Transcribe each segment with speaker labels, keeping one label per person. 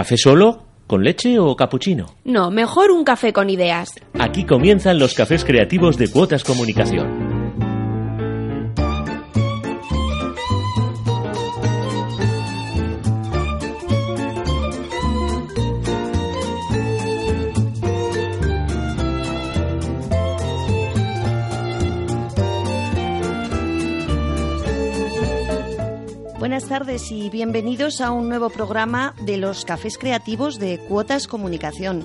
Speaker 1: ¿Café solo? ¿Con leche o capuchino?
Speaker 2: No, mejor un café con ideas.
Speaker 1: Aquí comienzan los cafés creativos de Cuotas Comunicación.
Speaker 3: Y bienvenidos a un nuevo programa de los cafés creativos de Cuotas Comunicación.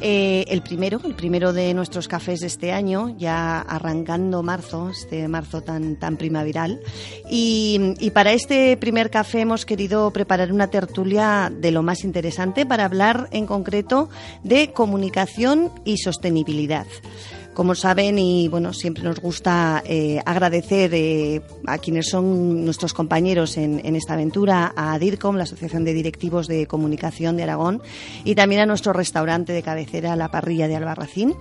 Speaker 3: Eh, el primero, el primero de nuestros cafés de este año, ya arrancando marzo, este marzo tan, tan primaveral. Y para este primer café hemos querido preparar una tertulia de lo más interesante para hablar en concreto de comunicación y sostenibilidad. Como saben, y bueno, siempre nos gusta eh, agradecer eh, a quienes son nuestros compañeros en, en, esta aventura, a DIRCOM, la Asociación de Directivos de Comunicación de Aragón, y también a nuestro restaurante de cabecera, La Parrilla de Albarracín.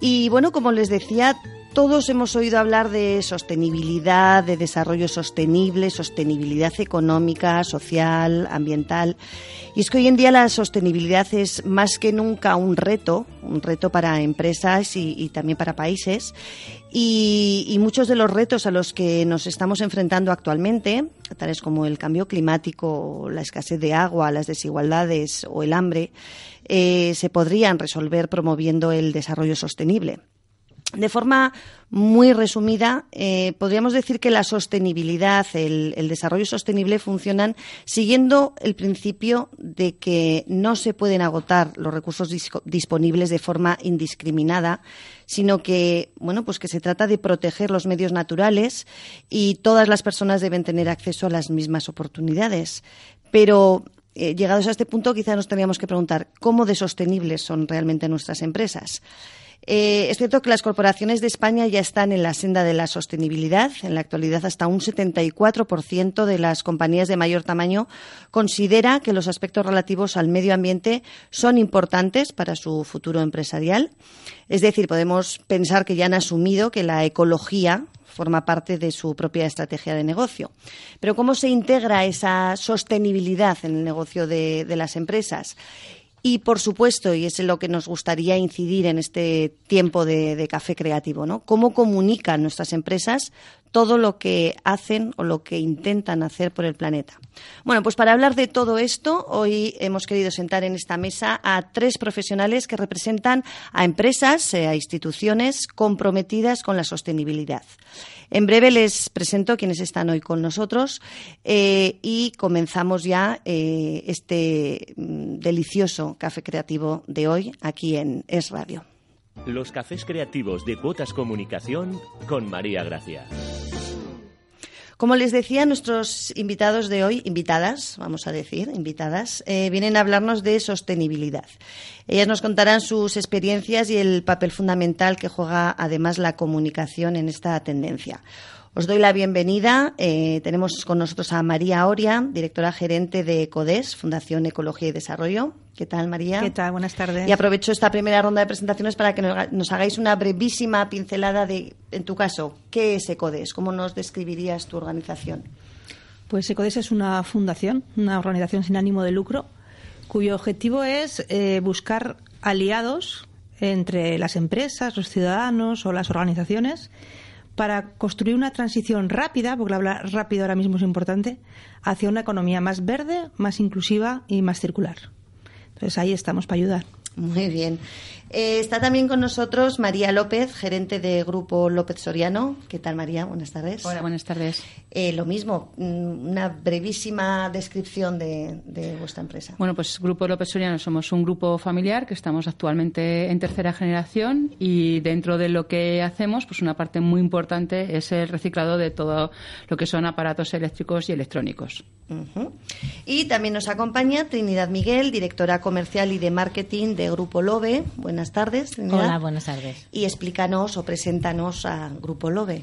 Speaker 3: Y bueno, como les decía, todos hemos oído hablar de sostenibilidad, de desarrollo sostenible, sostenibilidad económica, social, ambiental. Y es que hoy en día la sostenibilidad es más que nunca un reto, un reto para empresas y, también para países. Y, y, muchos de los retos a los que nos estamos enfrentando actualmente, tales como el cambio climático, la escasez de agua, las desigualdades o el hambre, eh, se podrían resolver promoviendo el desarrollo sostenible. De forma muy resumida, eh, podríamos decir que la sostenibilidad, el, desarrollo sostenible funcionan siguiendo el principio de que no se pueden agotar los recursos dis disponibles de forma indiscriminada, sino que, bueno, pues que se trata de proteger los medios naturales y todas las personas deben tener acceso a las mismas oportunidades. Pero eh, llegados a este punto, quizá nos tendríamos que preguntar cómo de sostenibles son realmente nuestras empresas. Eh, es cierto que las corporaciones de España ya están en la senda de la sostenibilidad. En la actualidad, hasta un 74% de las compañías de mayor tamaño considera que los aspectos relativos al medio ambiente son importantes para su futuro empresarial. Es decir, podemos pensar que ya han asumido que la ecología forma parte de su propia estrategia de negocio. Pero ¿cómo se integra esa sostenibilidad en el negocio de, de las empresas? Y, por supuesto, y es lo que nos gustaría incidir en este tiempo de, de, café creativo, ¿no? ¿Cómo comunican nuestras empresas todo lo que hacen o lo que intentan hacer por el planeta? Bueno, pues para hablar de todo esto, hoy hemos querido sentar en esta mesa a tres profesionales que representan a empresas, eh, a instituciones comprometidas con la sostenibilidad. En breve les presento quienes están hoy con nosotros eh, y comenzamos ya eh, este mm, delicioso café creativo de hoy aquí en Es Radio.
Speaker 1: Los cafés creativos de Cuotas Comunicación con María Gracia.
Speaker 3: Como les decía, nuestros invitados de hoy, invitadas, vamos a decir, invitadas, eh, vienen a hablarnos de sostenibilidad. Ellas nos contarán sus experiencias y el papel fundamental que juega además la comunicación en esta tendencia. Os doy la bienvenida. Eh, tenemos con nosotros a María Oria, directora gerente de CODES, Fundación Ecología y Desarrollo. ¿Qué tal, María?
Speaker 4: ¿Qué tal? Buenas tardes.
Speaker 3: Y aprovecho esta primera ronda de presentaciones para que nos hagáis una brevísima pincelada de, en tu caso, ¿qué es ECODES? ¿Cómo nos describirías tu organización?
Speaker 4: Pues ECODES es una fundación, una organización sin ánimo de lucro, cuyo objetivo es eh, buscar aliados entre las empresas, los ciudadanos o las organizaciones para construir una transición rápida, porque hablar rápido ahora mismo es importante, hacia una economía más verde, más inclusiva y más circular. Entonces ahí estamos para ayudar.
Speaker 3: Muy bien. Eh, está también con nosotros María López, gerente de Grupo López Soriano. ¿Qué tal, María? Buenas tardes.
Speaker 5: Hola, buenas tardes.
Speaker 3: Eh, lo mismo, una brevísima descripción de, de, vuestra empresa.
Speaker 5: Bueno, pues Grupo López Soriano somos un grupo familiar que estamos actualmente en tercera generación y dentro de lo que hacemos, pues una parte muy importante es el reciclado de todo lo que son aparatos eléctricos y electrónicos.
Speaker 3: Uh -huh. Y también nos acompaña Trinidad Miguel, directora comercial y de marketing de Grupo Lobe. Buenas tardes. Trinidad.
Speaker 6: Hola, buenas tardes.
Speaker 3: Y explícanos o preséntanos a Grupo Lobe.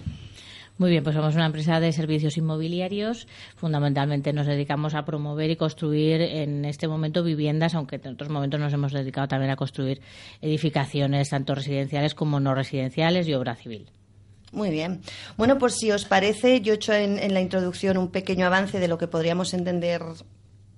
Speaker 6: Muy bien, pues somos una empresa de servicios inmobiliarios. Fundamentalmente nos dedicamos a promover y construir en este momento viviendas, aunque en otros momentos nos hemos dedicado también a construir edificaciones, tanto residenciales como no residenciales y obra civil.
Speaker 3: Muy bien. Bueno, pues si os parece, yo he hecho en, en, la introducción un pequeño avance de lo que podríamos entender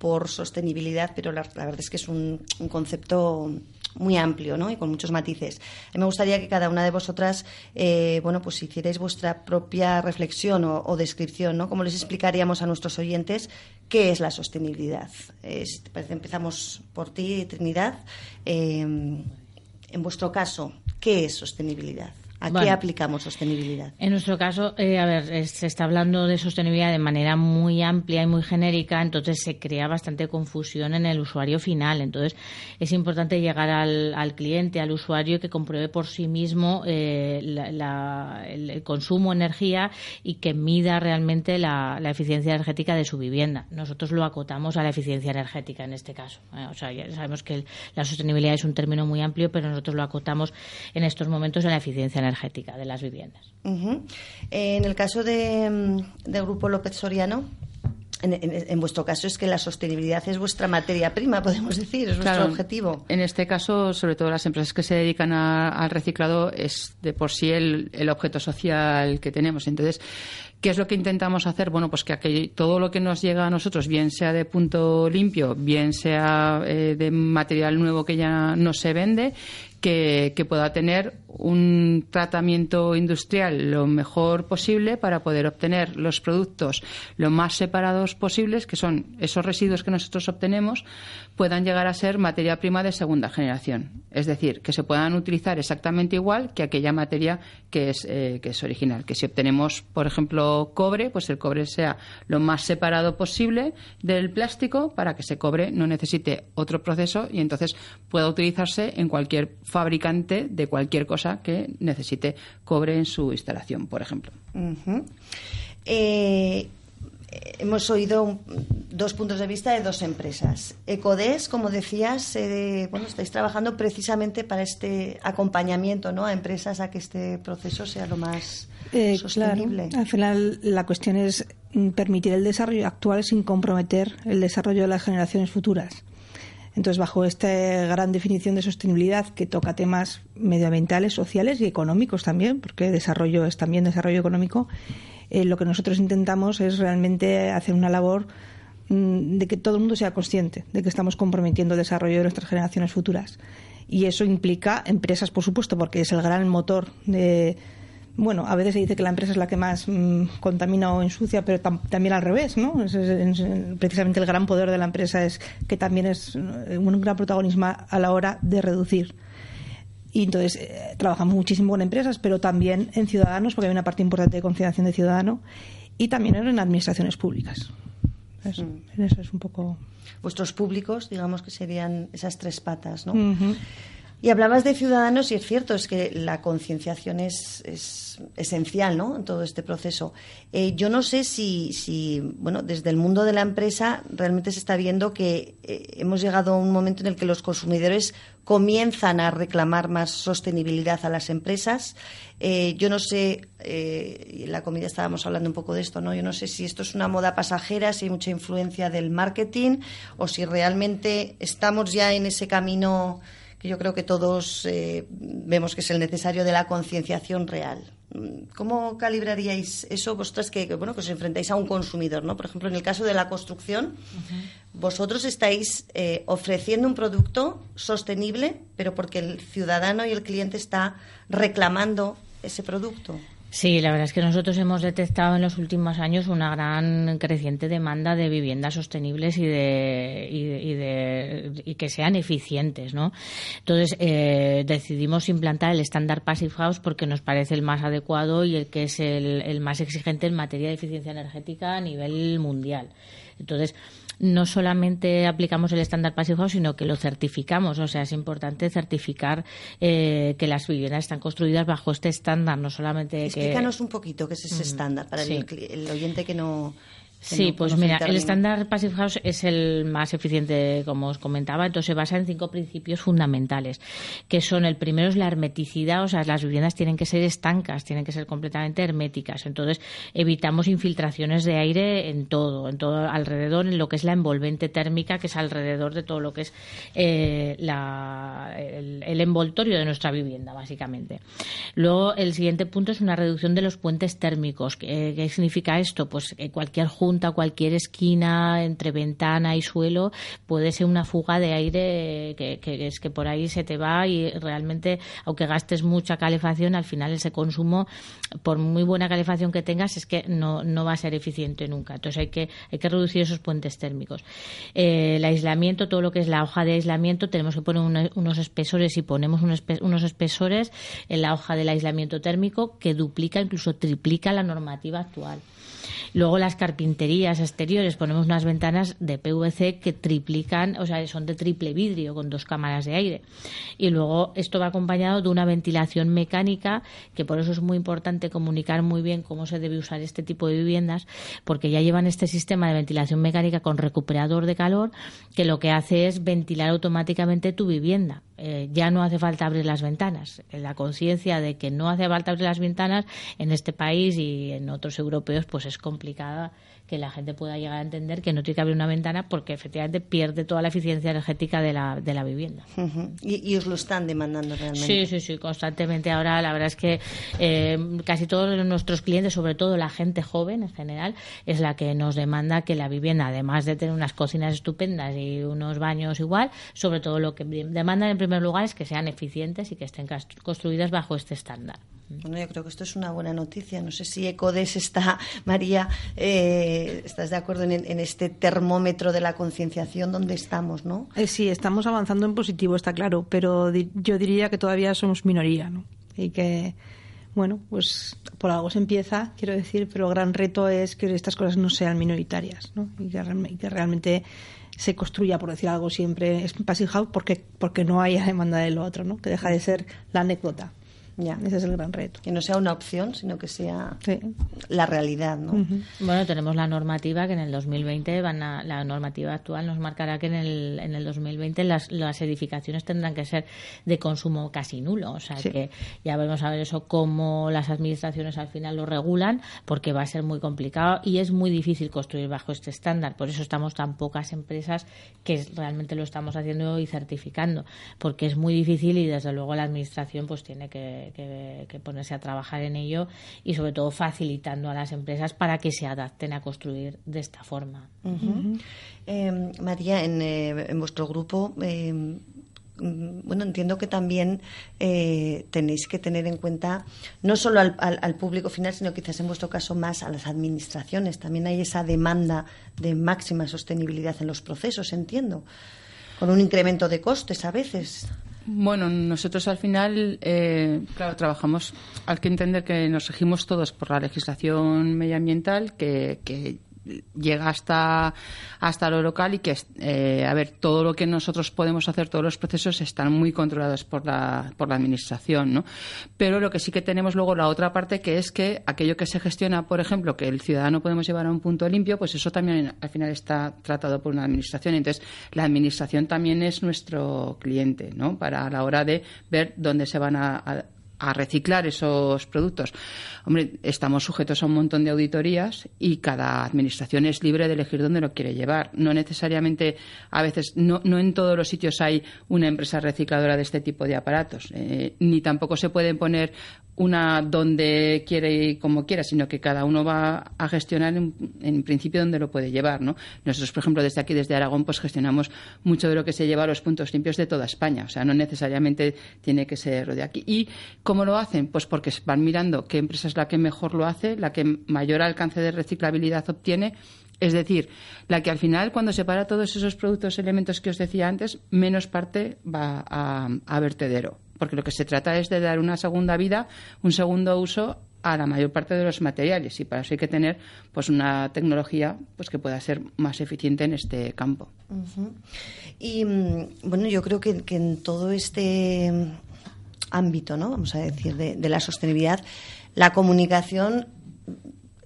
Speaker 3: por sostenibilidad, pero la, verdad es que es un, concepto muy amplio ¿no? y con muchos matices. me gustaría que cada una de vosotras, eh, bueno, pues hicierais vuestra propia reflexión o, descripción, ¿no? ¿Cómo les explicaríamos a nuestros oyentes qué es la sostenibilidad? empezamos por ti, Trinidad. Eh, en vuestro caso, ¿qué es sostenibilidad? ¿A qué aplicamos sostenibilidad?
Speaker 6: En nuestro caso, eh, a ver, se está hablando de sostenibilidad de manera muy amplia y muy genérica, entonces se crea bastante confusión en el usuario final. Entonces, es importante llegar al, cliente, al usuario, que compruebe por sí mismo eh, el, consumo de energía y que mida realmente la, eficiencia energética de su vivienda. Nosotros lo acotamos a la eficiencia energética en este caso. ¿eh? o sea, ya sabemos que la sostenibilidad es un término muy amplio, pero nosotros lo acotamos en estos momentos a la eficiencia energética energética de las viviendas.
Speaker 3: En el caso de, mm, del Grupo López Soriano, en, vuestro caso es que la sostenibilidad es vuestra materia prima, podemos decir, es vuestro objetivo.
Speaker 5: En este caso, sobre todo las empresas que se dedican al reciclado, es de por sí el, el, objeto social que tenemos. Entonces, ¿qué es lo que intentamos hacer? Bueno, pues que todo lo que nos llega a nosotros, bien sea de punto limpio, bien sea eh, de material nuevo que ya no se vende, que, pueda tener un tratamiento industrial lo mejor posible para poder obtener los productos lo más separados posibles, que son esos residuos que nosotros obtenemos, puedan llegar a ser materia prima de segunda generación. Es decir, que se puedan utilizar exactamente igual que aquella materia que es, eh, que es original. Que si obtenemos, por ejemplo, cobre, pues el cobre sea lo más separado posible del plástico para que ese cobre no necesite otro proceso y entonces pueda utilizarse en cualquier fabricante de cualquier cosa que necesite cobre en su instalación, por ejemplo.
Speaker 3: Eh, hemos oído dos puntos de vista de dos empresas. Ecodes, como decías, eh, bueno, estáis trabajando precisamente para este acompañamiento ¿no? a empresas a que este proceso sea lo más eh, sostenible.
Speaker 4: Al final, la cuestión es permitir el desarrollo actual sin comprometer el desarrollo de las generaciones futuras. Entonces, bajo esta gran definición de sostenibilidad que toca temas medioambientales, sociales y económicos también, porque desarrollo es también desarrollo económico, eh, lo que nosotros intentamos es realmente hacer una labor mm, de que todo el mundo sea consciente de que estamos comprometiendo el desarrollo de nuestras generaciones futuras. Y eso implica empresas, por supuesto, porque es el gran motor de, bueno, a veces se dice que la empresa es la que más mm, contamina o ensucia, pero también al revés, ¿no? precisamente el gran poder de la empresa es que también es eh, un gran protagonismo a la hora de reducir. Y entonces eh, trabajamos muchísimo con empresas, pero también en ciudadanos, porque hay una parte importante de concienciación de ciudadano, y también en administraciones públicas. Eso, mm. eso es un poco.
Speaker 3: Vuestros públicos, digamos que serían esas tres patas, ¿no? Y hablabas de ciudadanos y es cierto, es que la concienciación es, esencial ¿no? en todo este proceso. Eh, yo no sé si, si, bueno, desde el mundo de la empresa realmente se está viendo que eh, hemos llegado a un momento en el que los consumidores comienzan a reclamar más sostenibilidad a las empresas. Eh, yo no sé, en la comida estábamos hablando un poco de esto, ¿no? Yo no sé si esto es una moda pasajera, si hay mucha influencia del marketing o si realmente estamos ya en ese camino yo creo que todos eh, vemos que es el necesario de la concienciación real. ¿Cómo calibraríais eso vosotras que, bueno, que os enfrentáis a un consumidor? ¿no? Por ejemplo, en el caso de la construcción, vosotros estáis eh, ofreciendo un producto sostenible, pero porque el ciudadano y el cliente está reclamando ese producto.
Speaker 6: Sí, la verdad es que nosotros hemos detectado en los últimos años una gran creciente demanda de viviendas sostenibles y de y, y que sean eficientes, ¿no? Entonces eh, decidimos implantar el estándar Passive House porque nos parece el más adecuado y el que es el, el más exigente en materia de eficiencia energética a nivel mundial. Entonces no solamente aplicamos el estándar pasivo, sino que lo certificamos. O sea, es importante certificar eh, que las viviendas están construidas bajo este estándar, no solamente.
Speaker 3: Explícanos un poquito qué es ese estándar para el, oyente que no.
Speaker 6: Sí, pues mira, el estándar Passive House es el más eficiente, como os comentaba, entonces se basa en cinco principios fundamentales, que son el primero es la hermeticidad, o sea, las viviendas tienen que ser estancas, tienen que ser completamente herméticas, entonces evitamos infiltraciones de aire en todo, en todo alrededor, en lo que es la envolvente térmica, que es alrededor de todo lo que es eh, el, envoltorio de nuestra vivienda, básicamente. Luego, el siguiente punto es una reducción de los puentes térmicos. ¿Qué, significa esto? Pues que cualquier junta junta, cualquier esquina entre ventana y suelo, puede ser una fuga de aire que, que es que por ahí se te va y realmente, aunque gastes mucha calefacción, al final ese consumo, por muy buena calefacción que tengas, es que no, no va a ser eficiente nunca. Entonces hay que, hay que reducir esos puentes térmicos. Eh, el aislamiento, todo lo que es la hoja de aislamiento, tenemos que poner unos espesores y ponemos unos espesores en la hoja del aislamiento térmico que duplica, incluso triplica la normativa actual. Luego las carpinterías exteriores ponemos unas ventanas de PVC que triplican, o sea, son de triple vidrio con dos cámaras de aire. Y luego esto va acompañado de una ventilación mecánica, que por eso es muy importante comunicar muy bien cómo se debe usar este tipo de viviendas, porque ya llevan este sistema de ventilación mecánica con recuperador de calor, que lo que hace es ventilar automáticamente tu vivienda. Eh, ya no hace falta abrir las ventanas. La conciencia de que no hace falta abrir las ventanas en este país y en otros europeos, pues es complicada que la gente pueda llegar a entender que no tiene que abrir una ventana porque efectivamente pierde toda la eficiencia energética de la, de la vivienda.
Speaker 3: y, os lo están demandando realmente.
Speaker 6: Sí, sí, sí, constantemente. Ahora la verdad es que eh, casi todos nuestros clientes, sobre todo la gente joven en general, es la que nos demanda que la vivienda, además de tener unas cocinas estupendas y unos baños igual, sobre todo lo que demandan en primer lugar es que sean eficientes y que estén construidas bajo este estándar.
Speaker 3: Bueno, yo creo que esto es una buena noticia. No sé si Ecodes está, María, eh, estás de acuerdo en, este termómetro de la concienciación donde estamos, ¿no?
Speaker 4: Eh, sí, estamos avanzando en positivo, está claro, pero yo diría que todavía somos minoría, ¿no? Y que, bueno, pues por algo se empieza, quiero decir, pero el gran reto es que estas cosas no sean minoritarias, ¿no? Y que, realmente se construya, por decir algo siempre, es Passive House porque, porque no haya demanda de lo otro, ¿no? Que deja de ser la anécdota. Ya. Ese es el gran reto.
Speaker 3: Que no sea una opción, sino que sea la realidad, ¿no?
Speaker 6: Bueno, tenemos la normativa que en el 2020 van a, la normativa actual nos marcará que en el, en el 2020 las, las edificaciones tendrán que ser de consumo casi nulo. O sea que ya vamos a ver eso cómo las administraciones al final lo regulan, porque va a ser muy complicado y es muy difícil construir bajo este estándar. Por eso estamos tan pocas empresas que realmente lo estamos haciendo y certificando, porque es muy difícil y desde luego la administración pues tiene que que, ponerse a trabajar en ello y sobre todo facilitando a las empresas para que se adapten a construir de esta forma.
Speaker 3: Eh, María, en, eh, en, vuestro grupo eh, bueno, entiendo que también tenéis que tener en cuenta no solo al, al, público final, sino quizás en vuestro caso más a las administraciones. También hay esa demanda de máxima sostenibilidad en los procesos, entiendo, con un incremento de costes a veces.
Speaker 5: Bueno, nosotros al final, eh, claro, trabajamos, hay que entender que nos regimos todos por la legislación medioambiental, que, que llega hasta, hasta lo local y que, eh, a ver, todo lo que nosotros podemos hacer, todos los procesos están muy controlados por la, por la Administración, ¿no? Pero lo que sí que tenemos luego la otra parte que es que aquello que se gestiona, por ejemplo, que el ciudadano podemos llevar a un punto limpio, pues eso también al final está tratado por una Administración. Entonces, la Administración también es nuestro cliente, ¿no? Para la hora de ver dónde se van a a reciclar esos productos. Hombre, estamos sujetos a un montón de auditorías y cada administración es libre de elegir dónde lo quiere llevar. No necesariamente, a veces, no, no en todos los sitios hay una empresa recicladora de este tipo de aparatos, eh, ni tampoco se pueden poner una donde quiere y como quiera, sino que cada uno va a gestionar en, principio donde lo puede llevar, ¿no? Nosotros, por ejemplo, desde aquí, desde Aragón, pues gestionamos mucho de lo que se lleva a los puntos limpios de toda España, o sea, no necesariamente tiene que ser de aquí. ¿Y cómo lo hacen? Pues porque van mirando qué empresa es la que mejor lo hace, la que mayor alcance de reciclabilidad obtiene, es decir, la que al final, cuando separa todos esos productos, elementos que os decía antes, menos parte va a vertedero porque lo que se trata es de dar una segunda vida, un segundo uso a la mayor parte de los materiales y para eso hay que tener pues una tecnología pues que pueda ser más eficiente en este campo.
Speaker 3: Y mm, bueno, yo creo que, en todo este ámbito, ¿no? Vamos a decir, de, la sostenibilidad, la comunicación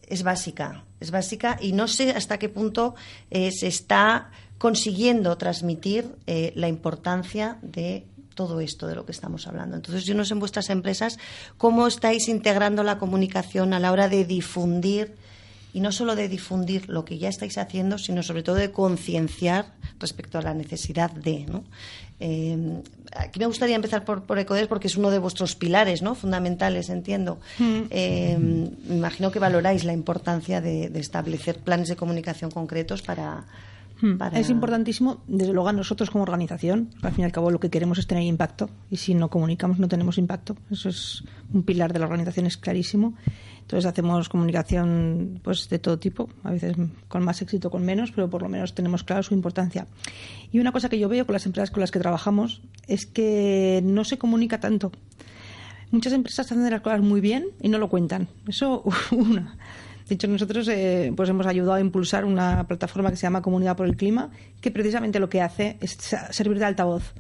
Speaker 3: es básica, es básica y no sé hasta qué punto eh, se está consiguiendo transmitir eh, la importancia de todo esto de lo que estamos hablando. Entonces, yo no sé en vuestras empresas cómo estáis integrando la comunicación a la hora de difundir y no solo de difundir lo que ya estáis haciendo, sino sobre todo de concienciar respecto a la necesidad de. ¿no? Eh, aquí me gustaría empezar por, por Ecodes porque es uno de vuestros pilares ¿no? fundamentales, entiendo.
Speaker 4: Mm.
Speaker 3: Eh, me imagino que valoráis la importancia de, de establecer planes de comunicación concretos para. Para-
Speaker 4: Es importantísimo, desde luego a nosotros como organización, al fin y al cabo lo que queremos es tener impacto y si no comunicamos no tenemos impacto. Eso es un pilar de la organización, es clarísimo. Entonces hacemos comunicación pues de todo tipo, a veces con más éxito, con menos, pero por lo menos tenemos claro su importancia. Y una cosa que yo veo con las empresas con las que trabajamos es que no se comunica tanto. Muchas empresas hacen las cosas muy bien y no lo cuentan. Eso, una. De hecho, nosotros eh, pues hemos ayudado a impulsar una plataforma que se llama Comunidad por el Clima, que precisamente lo que hace es servir de altavoz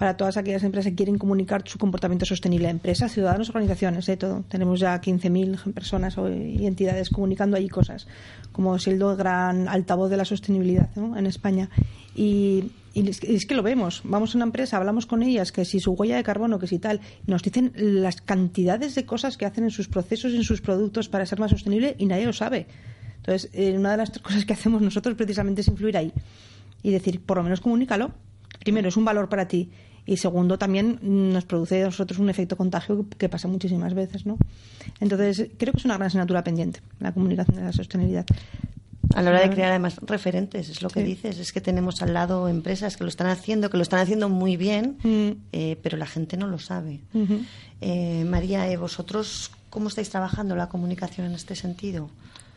Speaker 4: para todas aquellas empresas que quieren comunicar su comportamiento sostenible. Empresas, ciudadanos, organizaciones, de todo. Tenemos ya 15.000 personas y entidades comunicando allí cosas, como siendo el gran altavoz de la sostenibilidad en España. Y, y es, que, que lo vemos. Vamos a una empresa, hablamos con ellas, que si su huella de carbono, que si tal, nos dicen las cantidades de cosas que hacen en sus procesos en sus productos para ser más sostenible y nadie lo sabe. Entonces, eh, una de las cosas que hacemos nosotros precisamente es influir ahí y decir, por lo menos comunícalo. Primero, es un valor para ti. Y segundo, también nos produce a nosotros un efecto contagio que pasa muchísimas veces, ¿no? Entonces, creo que es una gran asignatura pendiente, la comunicación de la sostenibilidad.
Speaker 3: A la hora de crear además referentes, es lo que
Speaker 4: Sí.
Speaker 3: dices, es que tenemos al lado empresas que lo están haciendo, que lo están haciendo muy bien,
Speaker 4: Mm.
Speaker 3: eh, pero la gente no lo sabe. Eh, María, eh, ¿vosotros cómo estáis trabajando la comunicación en este sentido?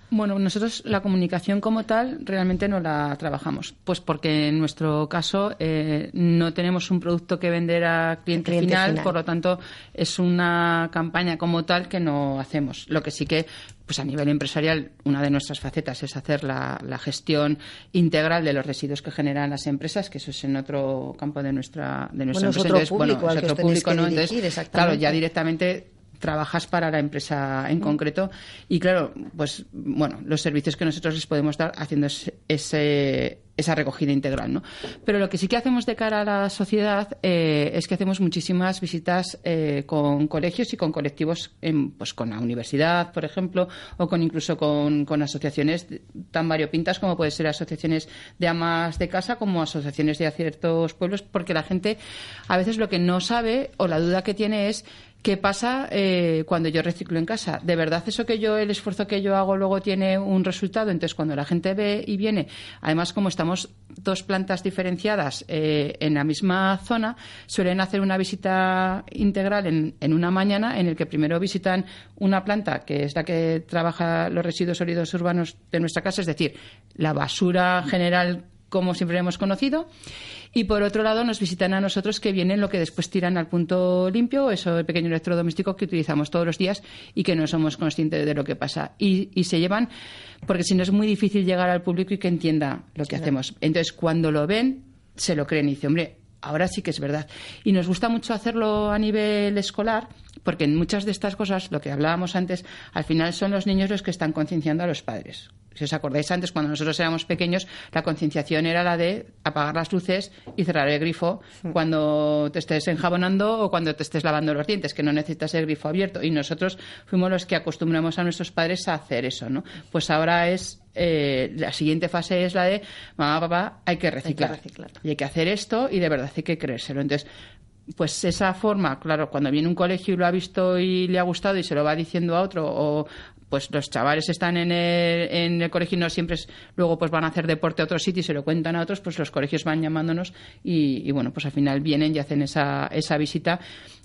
Speaker 5: Bueno, nosotros la comunicación como tal realmente no la trabajamos, pues porque en nuestro caso eh, no tenemos un producto que vender a cliente,
Speaker 3: Cliente
Speaker 5: final,
Speaker 3: final.
Speaker 5: por lo tanto es una campaña como tal que no hacemos. Lo que sí que, pues a nivel empresarial, una de nuestras facetas es hacer la, la gestión integral de los residuos que generan las empresas, que eso es en otro campo de nuestra de nuestra
Speaker 3: Bueno, es
Speaker 5: empresa.
Speaker 3: otro público al
Speaker 5: es otro público, ¿no?
Speaker 3: dirigir,
Speaker 5: Entonces, claro, ya directamente trabajas para la empresa en concreto y claro, pues bueno, los servicios que nosotros les podemos dar haciendo ese, ese- esa recogida integral, ¿no? Pero lo que sí que hacemos de cara a la sociedad eh, es que hacemos muchísimas visitas eh, con colegios y con colectivos, en, pues con la universidad, por ejemplo, o con incluso con, con asociaciones tan variopintas como pueden ser asociaciones de amas de casa como asociaciones de ciertos pueblos, porque la gente a veces lo que no sabe o la duda que tiene es ¿Qué pasa eh, cuando yo reciclo en casa? ¿De verdad eso que yo, el esfuerzo que yo hago luego tiene un resultado? Entonces, cuando la gente ve y viene, además como estamos dos plantas diferenciadas eh, en la misma zona, suelen hacer una visita integral en, en una mañana en el que primero visitan una planta que es la que trabaja los residuos sólidos urbanos de nuestra casa, es decir, la basura general como siempre hemos conocido. Y por otro lado, nos visitan a nosotros que vienen lo que después tiran al punto limpio, eso el pequeño electrodoméstico que utilizamos todos los días y que no somos conscientes de lo que pasa. Y, y se llevan, porque si no es muy difícil llegar al público y que entienda lo que hacemos. Entonces, cuando lo ven, se lo creen y dicen, hombre, ahora sí que es verdad. Y nos gusta mucho hacerlo a nivel escolar, porque en muchas de estas cosas, lo que hablábamos antes, al final son los niños los que están concienciando a los padres. Si os acordáis antes, cuando nosotros éramos pequeños, la concienciación era la de apagar las luces y cerrar el grifo cuando te estés enjabonando o cuando te estés lavando los dientes, que no necesitas el grifo abierto. Y nosotros fuimos los que acostumbramos a nuestros padres a hacer eso, ¿no? Pues ahora es eh, la siguiente fase es la de mamá, papá, hay que reciclar.
Speaker 3: reciclar.
Speaker 5: Y hay que hacer esto y de verdad hay que creérselo. Entonces, pues esa forma, claro, cuando viene un colegio y lo ha visto y le ha gustado y se lo va diciendo a otro, o pues los chavales están en el, en el colegio y no siempre es- luego pues van a hacer deporte a otro sitio y se lo cuentan a otros, pues los colegios van llamándonos y, y, bueno, pues al final vienen y hacen esa, esa visita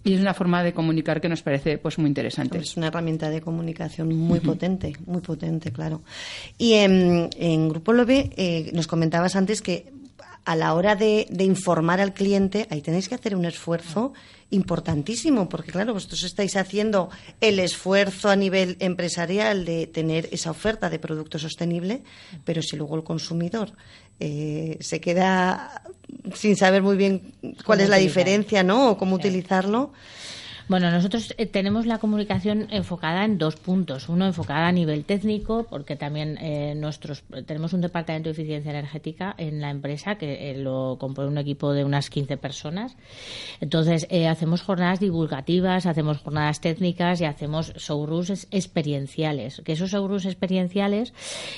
Speaker 5: y es una forma de comunicar que nos parece pues muy interesante.
Speaker 3: Es una herramienta de comunicación muy potente, muy potente, claro. Y en, en Grupo Lobe eh, nos comentabas antes que a la hora de, de informar al cliente, ahí tenéis que hacer un esfuerzo importantísimo, porque claro, vosotros estáis haciendo el esfuerzo a nivel empresarial de tener esa oferta de producto sostenible, pero si luego el consumidor eh, se queda sin saber muy bien cuál es la diferencia, ¿no? O cómo utilizarlo.
Speaker 6: Bueno, nosotros eh, tenemos la comunicación enfocada en dos puntos. Uno enfocada a nivel técnico, porque también eh, nuestros tenemos un departamento de eficiencia energética en la empresa que eh, lo compone un equipo de unas 15 personas. Entonces, hacemos jornadas divulgativas, hacemos jornadas técnicas y hacemos showrooms experienciales. Que esos showrooms experienciales,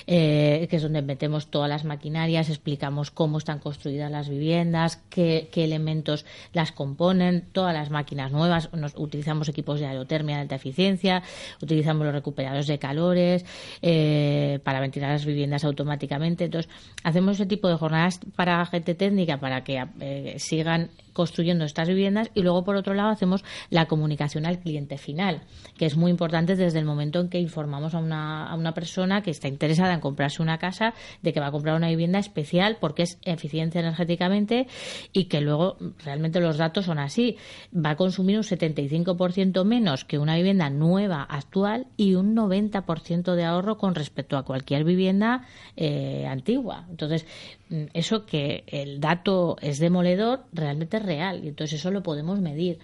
Speaker 6: que es donde metemos todas las maquinarias, explicamos cómo están construidas las viviendas, qué, qué elementos las componen, todas las máquinas nuevas. Nos, utilizamos equipos de aerotermia de alta eficiencia, utilizamos los recuperadores de calores eh, para ventilar las viviendas automáticamente. Entonces, hacemos ese tipo de jornadas para gente técnica para que eh, sigan construyendo estas viviendas y luego por otro lado hacemos la comunicación al cliente final que es muy importante desde el momento en que informamos a una, a una persona que está interesada en comprarse una casa de que va a comprar una vivienda especial porque es eficiencia energéticamente y que luego realmente los datos son así. Va a consumir un 75% menos que una vivienda nueva actual y un 90% de ahorro con respecto a cualquier vivienda eh, antigua. Entonces mm, eso que el dato es demoledor realmente real y entonces eso lo podemos medir.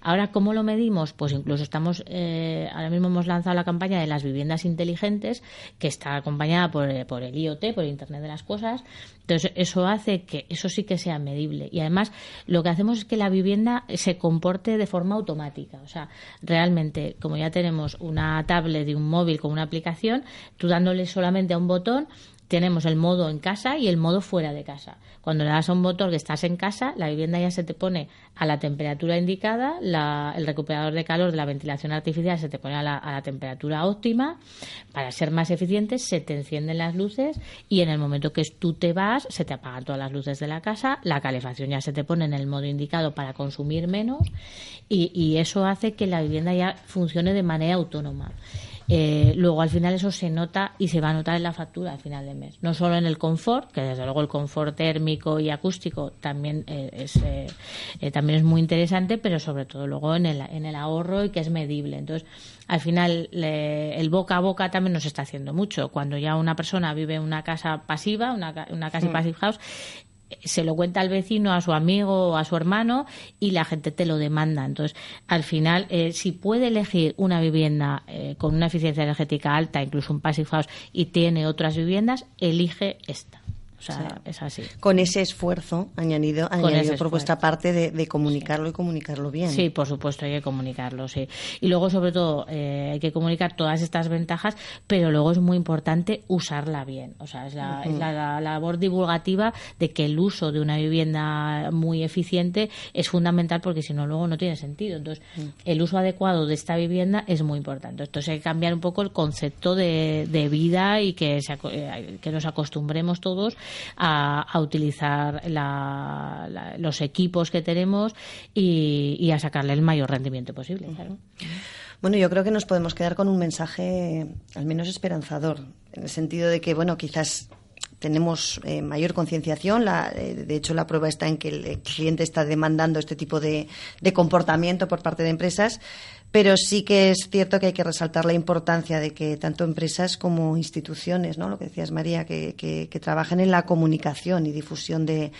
Speaker 6: Ahora, ¿cómo lo medimos? Pues incluso estamos, eh, ahora mismo hemos lanzado la campaña de las viviendas inteligentes, que está acompañada por, eh, por, el IoT, por Internet de las Cosas. Entonces, eso hace que eso sí que sea medible. Y además, lo que hacemos es que la vivienda se comporte de forma automática. O sea, realmente, como ya tenemos una tablet y un móvil con una aplicación, tú dándole solamente a un botón, tenemos el modo en casa y el modo fuera de casa. Cuando le das a un motor que estás en casa, la vivienda ya se te pone a la temperatura indicada, el recuperador de calor de la ventilación artificial se te pone a la, temperatura óptima. Para ser más eficientes, se te encienden las luces y en el momento que tú te vas, se te apagan todas las luces de la casa, la calefacción ya se te pone en el modo indicado para consumir menos y, y eso hace que la vivienda ya funcione de manera autónoma. Eh, luego al final eso se nota y se va a notar en la factura al final de mes. No solo en el confort, que desde luego el confort térmico y acústico también eh, es eh, también es muy interesante, pero sobre todo luego en el, en el ahorro y que es medible. Entonces, al final el boca a boca también nos está haciendo mucho. Cuando ya una persona vive en una casa pasiva, una, una casa mm. passive house, se lo cuenta al vecino, a su amigo o a su hermano y la gente te lo demanda. Entonces, al final, eh, si puede elegir una vivienda eh, con una eficiencia energética alta, incluso un passive house, y tiene otras viviendas, elige esta. O sea, es así.
Speaker 3: Con ese esfuerzo añadido, añadido por vuestra parte de, comunicarlo y comunicarlo bien.
Speaker 6: Sí, por supuesto, hay que comunicarlo, sí. Y luego, sobre todo, eh, hay que comunicar todas estas ventajas, pero luego es muy importante usarla bien. O sea, es la, labor divulgativa de que el uso de una vivienda muy eficiente es fundamental porque si no, luego no tiene sentido. Entonces, mm. el uso adecuado de esta vivienda es muy importante. Entonces, hay que cambiar un poco el concepto de, vida y que, eh, que nos acostumbremos todos a, utilizar los equipos que tenemos y, a sacarle el mayor rendimiento posible.
Speaker 3: Bueno, yo creo que nos podemos quedar con un mensaje al menos esperanzador, en el sentido de que, bueno, quizás tenemos eh, mayor concienciación. Eh, de hecho, la prueba está en que el cliente está demandando este tipo de, comportamiento por parte de empresas, pero sí que es cierto que hay que resaltar la importancia de que tanto empresas como instituciones, ¿no? lo que decías María, que, trabajen en la comunicación y difusión de,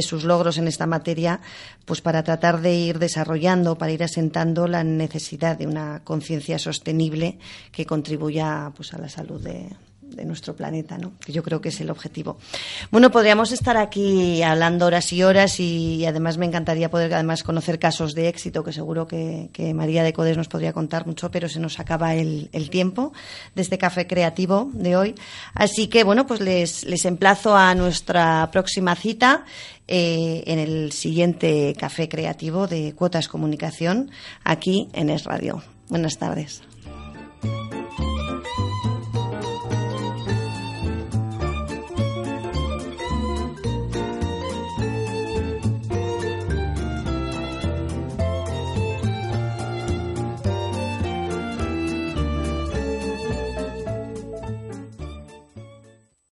Speaker 3: sus logros en esta materia, pues para tratar de ir desarrollando, para ir asentando la necesidad de una conciencia sostenible que contribuya pues, a la salud de, de nuestro planeta, ¿no? que yo creo que es el objetivo. Bueno, podríamos estar aquí hablando horas y horas y, además me encantaría poder además conocer casos de éxito que seguro que, María de Codes nos podría contar mucho, pero se nos acaba el, tiempo de este café creativo de hoy. Así que bueno, pues les, les emplazo a nuestra próxima cita eh, en el siguiente café creativo de Cuotas Comunicación aquí en Es Radio. Buenas tardes.